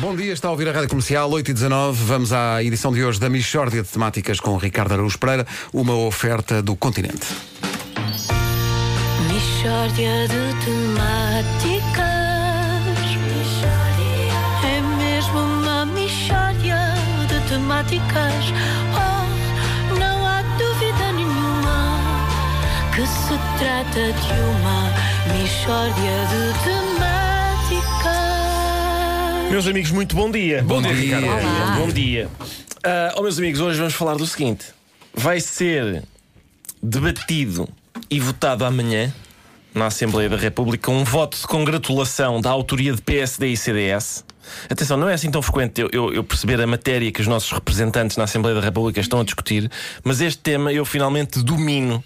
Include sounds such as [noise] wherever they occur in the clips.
Bom dia, está a ouvir a Rádio Comercial 8 e 19. Vamos à edição de hoje da Michórdia de Temáticas com Ricardo Araújo Pereira, uma oferta do continente. Mishória de temáticas É mesmo uma mishória de temáticas Oh, não há dúvida nenhuma Que se trata de uma mishória de temáticas Meus amigos, muito bom dia. Bom dia, Ricardo. Olá. Bom dia. Ah, oh, meus amigos, hoje vamos falar do seguinte: vai ser debatido e votado amanhã na Assembleia da República um voto de congratulação da autoria de PSD e CDS. Atenção, não é assim tão frequente eu, eu- eu perceber a matéria que os nossos representantes na Assembleia da República estão a discutir, mas este tema eu finalmente domino.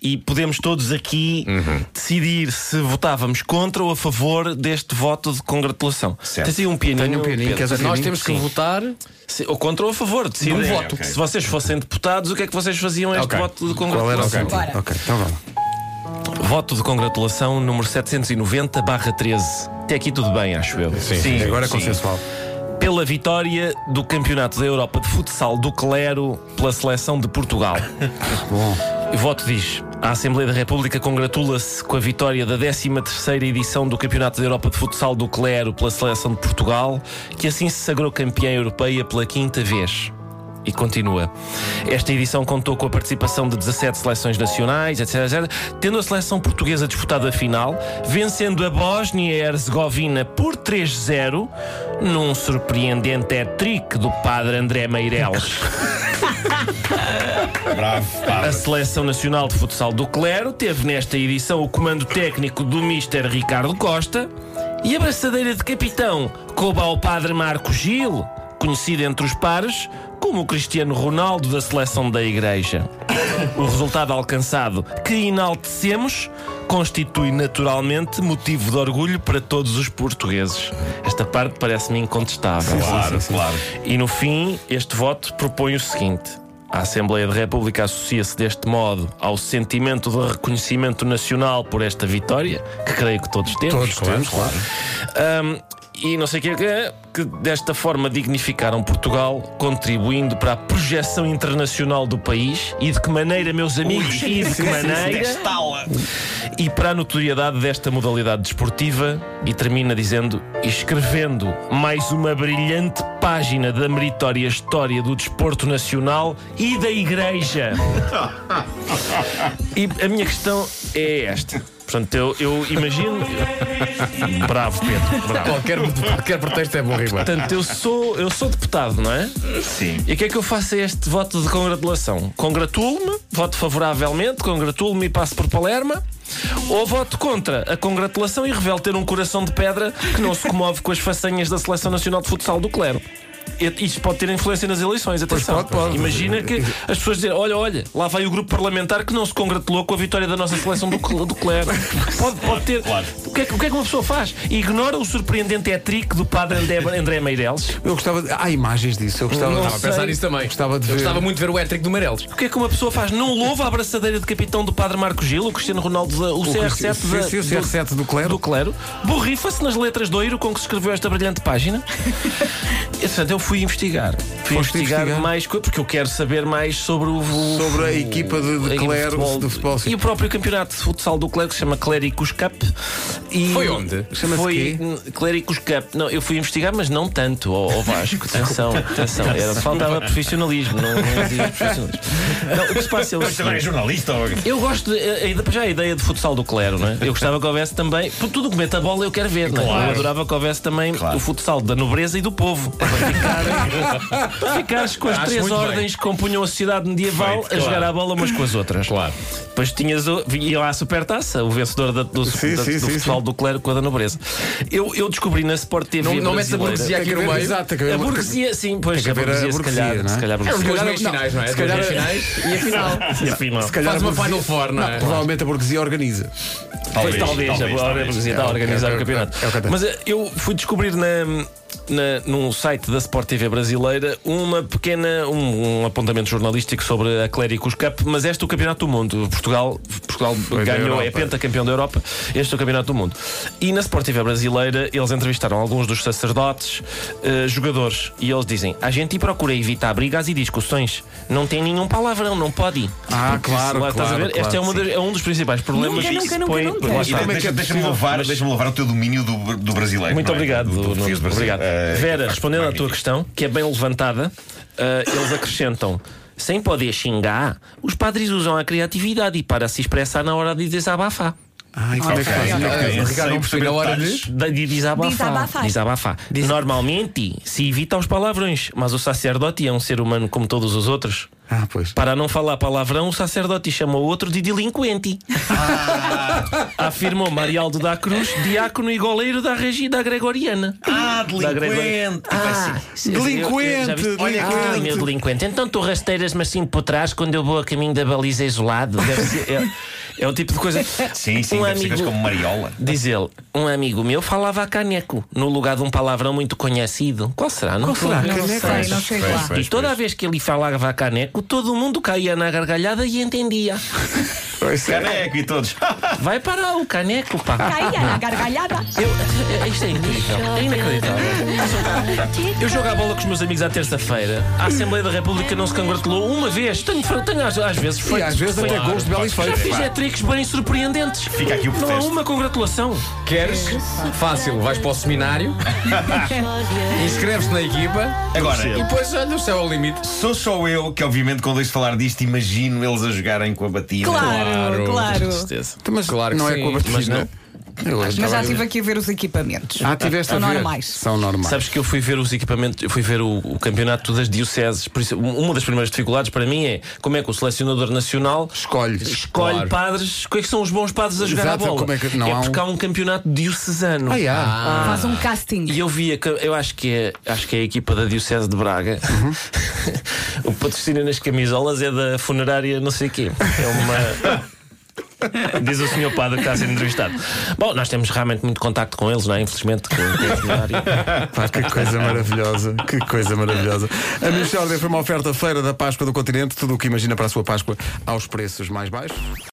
E podemos todos aqui decidir se votávamos contra ou a favor deste voto de congratulação. Certo. Tens aí um pianinho. Tenho um pianinho, Pedro? um Nós temos que Sim. votar. Se- Ou contra ou a favor, decidem. Num voto. Se vocês fossem deputados, o que é que vocês faziam a este Ok. voto de Qual era congratulação? Ok, então vamos. Voto de congratulação número 790-13. Até aqui tudo bem, acho eu. Sim, Agora é sim. consensual. Pela vitória do Campeonato da Europa de Futsal do Clero pela seleção de Portugal. [laughs] Bom, O voto diz: a Assembleia da República congratula-se com a vitória da 13ª edição do Campeonato da Europa de Futsal do Clero pela seleção de Portugal, que assim se sagrou campeã europeia pela quinta vez. E continua. Esta edição contou com a participação de 17 seleções nacionais, etc, etc, tendo a seleção portuguesa disputado a final, vencendo a Bósnia e Herzegovina por 3-0, num surpreendente hat-trick do padre André Meireles. [laughs] Bravo, A. Seleção Nacional de Futsal do Clero teve nesta edição o comando técnico do Mister Ricardo Costa e a braçadeira de capitão coube ao padre Marco Gil, conhecido entre os pares como o Cristiano Ronaldo da seleção da Igreja. O resultado alcançado, que enaltecemos, constitui naturalmente motivo de orgulho para todos os portugueses. Esta parte parece-me incontestável. Claro, claro. E no fim, este voto propõe o seguinte: a Assembleia da República associa-se deste modo ao sentimento de reconhecimento nacional por esta vitória, que creio que todos temos. todos temos, claro. Ahm, e não sei o que é que que desta forma dignificaram Portugal, contribuindo para a projeção internacional do país e de que maneira, meus amigos, e de que maneira e para a notoriedade desta modalidade desportiva e termina dizendo escrevendo mais uma brilhante página da meritória história do desporto nacional e da Igreja. [laughs] e a minha questão é esta. Portanto, eu, eu imagino. [laughs] Bravo, Pedro. Bravo. Qualquer, qualquer pretexto é bom, Ribeiro. Portanto, eu sou, eu sou deputado, não é? Sim. E o que é que eu faço a este voto de congratulação? Congratulo-me, voto favoravelmente, congratulo-me e passo por Palerma. Ou voto contra a congratulação e revelo ter um coração de pedra que não se comove com as façanhas da Seleção Nacional de Futsal do Clero. Isto pode ter influência nas eleições, atenção. pode, pode. Imagina que as pessoas dizem: olha, olha, lá vai o grupo parlamentar que não se congratulou com a vitória da nossa seleção do, do Clero. [laughs] Pode, pode ter. Claro. O, que é, que- o que é que uma pessoa faz? Ignora o surpreendente hat-trick do padre André, André Meireles. Eu gostava de... Há imagens disso, eu gostava, Não de... Estava a pensar nisso também. Gostava de Eu ver. gostava muito de ver o hat-trick do Meirelles. O que é que uma pessoa faz? Não louva a abraçadeira de capitão do padre Marco Gil, o Cristiano Ronaldo, da- o, CR7 Sim, da- sim, o CR7 do Clero. do Clero. Borrifa-se nas letras de oiro com que se escreveu esta brilhante página. [laughs] Portanto, eu fui investigar. Fui Foste investigar, investigar? mais coisas, porque eu quero saber mais sobre o. o- Sobre a equipa de- de do futebol, sim. E o próprio campeonato de futsal do Clero, que se chama Cléricos Cup. E Foi onde? Chama-se Foi quê? Cléricos Cup. Não, eu fui investigar, mas não tanto, ó ó Vasco. [laughs] Atenção, atenção. Era, faltava profissionalismo, não, não havia profissionalismo. Não, o que se passa é o Mas também é jornalista ou... Eu gosto, de, a- a- já a ideia de futsal do Clero, não é? Eu gostava que houvesse também. Por tudo que mete a bola eu quero ver, não é? Claro. Eu adorava que houvesse também Claro. o futsal da nobreza e do povo. [laughs] [laughs] Ficar, para ficares com as Acho três muito bem. ordens que compunham a sociedade medieval Feito, a jogar claro. a bola umas com as outras. Claro. Depois tinhas o, ia lá a supertaça, o vencedor da- do, Sim, da- sim, do sim, sim. do Clero com a da nobreza. Eu, eu descobri na Sport TV. Não, não metes a burguesia aqui no meio. exato, A burguesia, sim, pois a a burguesia, se calhar, é? se calhar É meios finais, não é? se calhar- finais e a final. E afinal. Se calhar Faz uma Final Four, não é? Provavelmente a burguesia organiza. Talvez, talvez, a talvez. burguesia está a organizar é o- o campeonato. é o tenho. Mas eh, eu fui descobrir na, na, num site da Sport TV brasileira uma pequena um, um apontamento jornalístico sobre a Cléricos Cup, mas este é o Campeonato do Mundo. Portugal, Portugal ganhou, é pentacampeão da Europa. Este é o Campeonato do Mundo. E na Sport TV brasileira eles entrevistaram alguns dos sacerdotes, eh, jogadores, e eles dizem: a gente procura evitar brigas e discussões. Não tem nenhum palavrão, não pode. Ah, claro, Lá, estás a claro, ver? Este é, claro, uma das- é um dos principais problemas Nunca, que nunca, se nunca, põe. nunca. Lá E está. de- deixa- Deixa-me louvar, deixa louvar o teu domínio do, do brasileiro. Muito é? obrigado, Do- do brasileiro. Obrigado. Eh, Vera, faz respondendo à tua questão, que é bem levantada, eh, eles acrescentam. Sem poder xingar, os padres usam a criatividade para se expressar na hora de desabafar. Ai, como é que ok, Ricardo, não percebi na hora de. De, de desabafar. Desabafar. Normalmente se evita os palavrões, mas o sacerdote é um ser humano como todos os outros. Ah, pois. Para não falar palavrão, o sacerdote chamou o outro de delinquente. [laughs] Afirmou Marialdo da Cruz, diácono e goleiro da regi da Gregoriana. Ah, delinquente! Ah, Delinquente, já viste? Olha que Ah, delinquente. meu delinquente. Então tu rasteiras-me assim por trás quando eu vou a caminho da baliza isolado. Deve ser- é, é o tipo de coisa. Sim, sim, um amigo, como Mariola. Diz ele, um amigo meu falava a caneco, no lugar de um palavrão muito conhecido. Qual será? Não será? a ver. Não Caneco. sei, não chego lá. E toda a vez que ele falava a caneco, todo mundo caía na gargalhada e entendia. [laughs] Pois é. Caneco e todos. [laughs] Vai parar o caneco, pá. Caía na gargalhada. Eu, isto é incrível, é inacreditável. Eu jogo a bola com os meus amigos à terça-feira. A Assembleia da República não se congratulou uma vez. Tenho, tenho às, às vezes feito. E às vezes até gols de belo Já efeito. fiz é-tricks bem surpreendentes. Fica aqui o Não há protesto. uma congratulação. Queres? Fácil, vais para o seminário, [laughs] inscreves-te na equipa Agora, e depois olha o céu ao limite. sou só eu que, obviamente, quando ouço falar disto, imagino eles a jogarem com a batina. Claro, claro. Certeza. Mas Claro que não é com a mas batina. Eu Mas já a estive ver. aqui a ver os equipamentos. Ah, tiveste São a ver. normais. São normais. Sabes que eu fui ver os equipamentos, eu fui ver o, o campeonato das dioceses. Por isso, uma das primeiras dificuldades para mim é como é que o selecionador nacional Escolhe. escolhe Claro. padres, quais são os bons padres a jogar Exato, a bola. como é que- não há um- porque há um campeonato diocesano. Ah, yeah. Faz um casting. E eu via que eu acho que é, acho que é a equipa da Diocese de Braga. Uhum. [laughs] o patrocínio nas camisolas é da funerária não sei quê. É uma [laughs] Diz o senhor padre que está a ser entrevistado. Bom, nós temos realmente muito contacto com eles, não é? Infelizmente, com, com. Pá, [laughs] que coisa maravilhosa, que coisa maravilhosa. A Michórdia foi uma oferta feira da Páscoa do continente, tudo o que imagina para a sua Páscoa aos preços mais baixos.